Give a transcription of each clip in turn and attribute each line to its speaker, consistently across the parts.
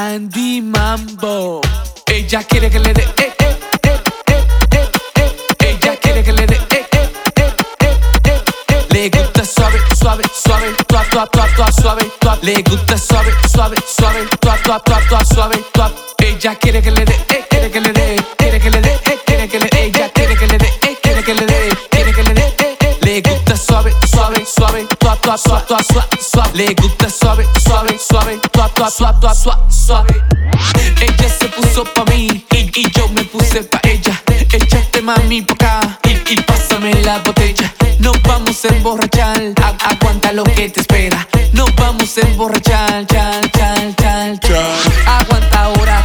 Speaker 1: Andy Mambo. Ella quiere que le dé. Eh, eh, eh. Ella quiere que le dé. Le gusta suave, suave, suave, suave. Le gusta suave, suave, suave, tua, tua, tua, tua, suave, tua. Ella quiere que le dé, quiere que le dé, tua, tua, tua, tua, suave. Le gusta suave, suave, suave, tua, tua, tua, tua, suave, suave. Ella se puso pa' mí y, y yo me puse pa' ella. Échate mami pa' acá y, y pásame la botella. Nos vamos a emborrachar, a- aguanta lo que te espera. Nos vamos a emborrachar, chal, chal, chal, chal. Aguanta ahora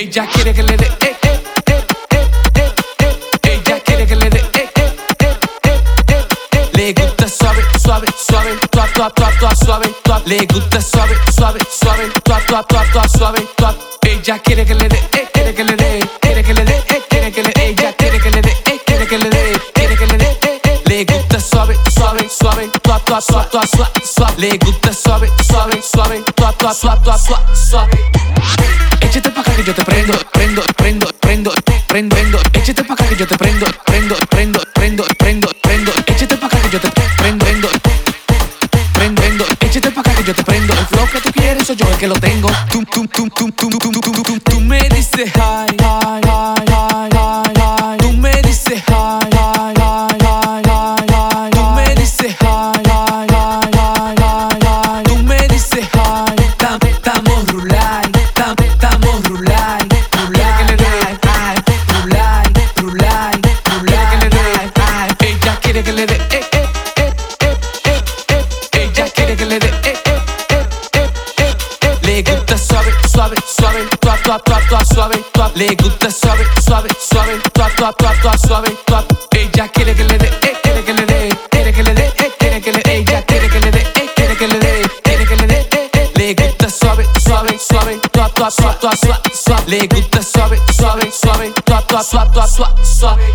Speaker 1: Ella quiere que le dé, eh, eh, eh, eh, eh, eh. Ella quiere que le dé, eh, eh, eh, eh, eh, eh. Le gusta suave, suave, suave, tua, tua, tua, tua, suave, tua. Le gusta suave, suave, suave, tua, tua, tua, tua, suave, tua. Ella quiere que le dé, eh, quiere que le dé, quiere que le dé, eh, quiere que le dé. Ella quiere que le dé, eh, quiere que le dé, quiere que le dé, eh, eh. Le gusta suave, suave, suave, tua, tua, tua, tua, suave, suave. Le gusta suave, suave, suave, tua, tua, tua, tua, suave, suave. Échate pa' acá que yo te prendo, prendo, prendo, prendo, prendo, prendo. Échate pa' acá que yo te prendo, prendo, prendo, prendo, prendo, prendo. Échate pa' acá que yo te prendo, prendo, prendo, prendo. Échate pa' acá que yo te prendo. El flow que tú quieres soy yo el que lo tengo. Tú, tú, tú, tú, tú, tú, tú, tú, tú, tú me dices quiere que le dé, eh, eh, eh, eh, eh, eh. Ella quiere que le dé, eh, eh, eh, eh, eh, eh. Le gusta suave, suave, suave, tua, tua, tua, tua, suave, tua. Le gusta suave, suave, suave, tua, tua, tua, tua, suave, tua. Ella quiere que le dé, eh, quiere que le dé, quiere eh, quiere que le dé. Ella quiere que le dé, eh, le eh, eh. Gusta suave, suave, suave, tua, tua, tua, tua, suave, suave. Le gusta suave, suave, suave, suave.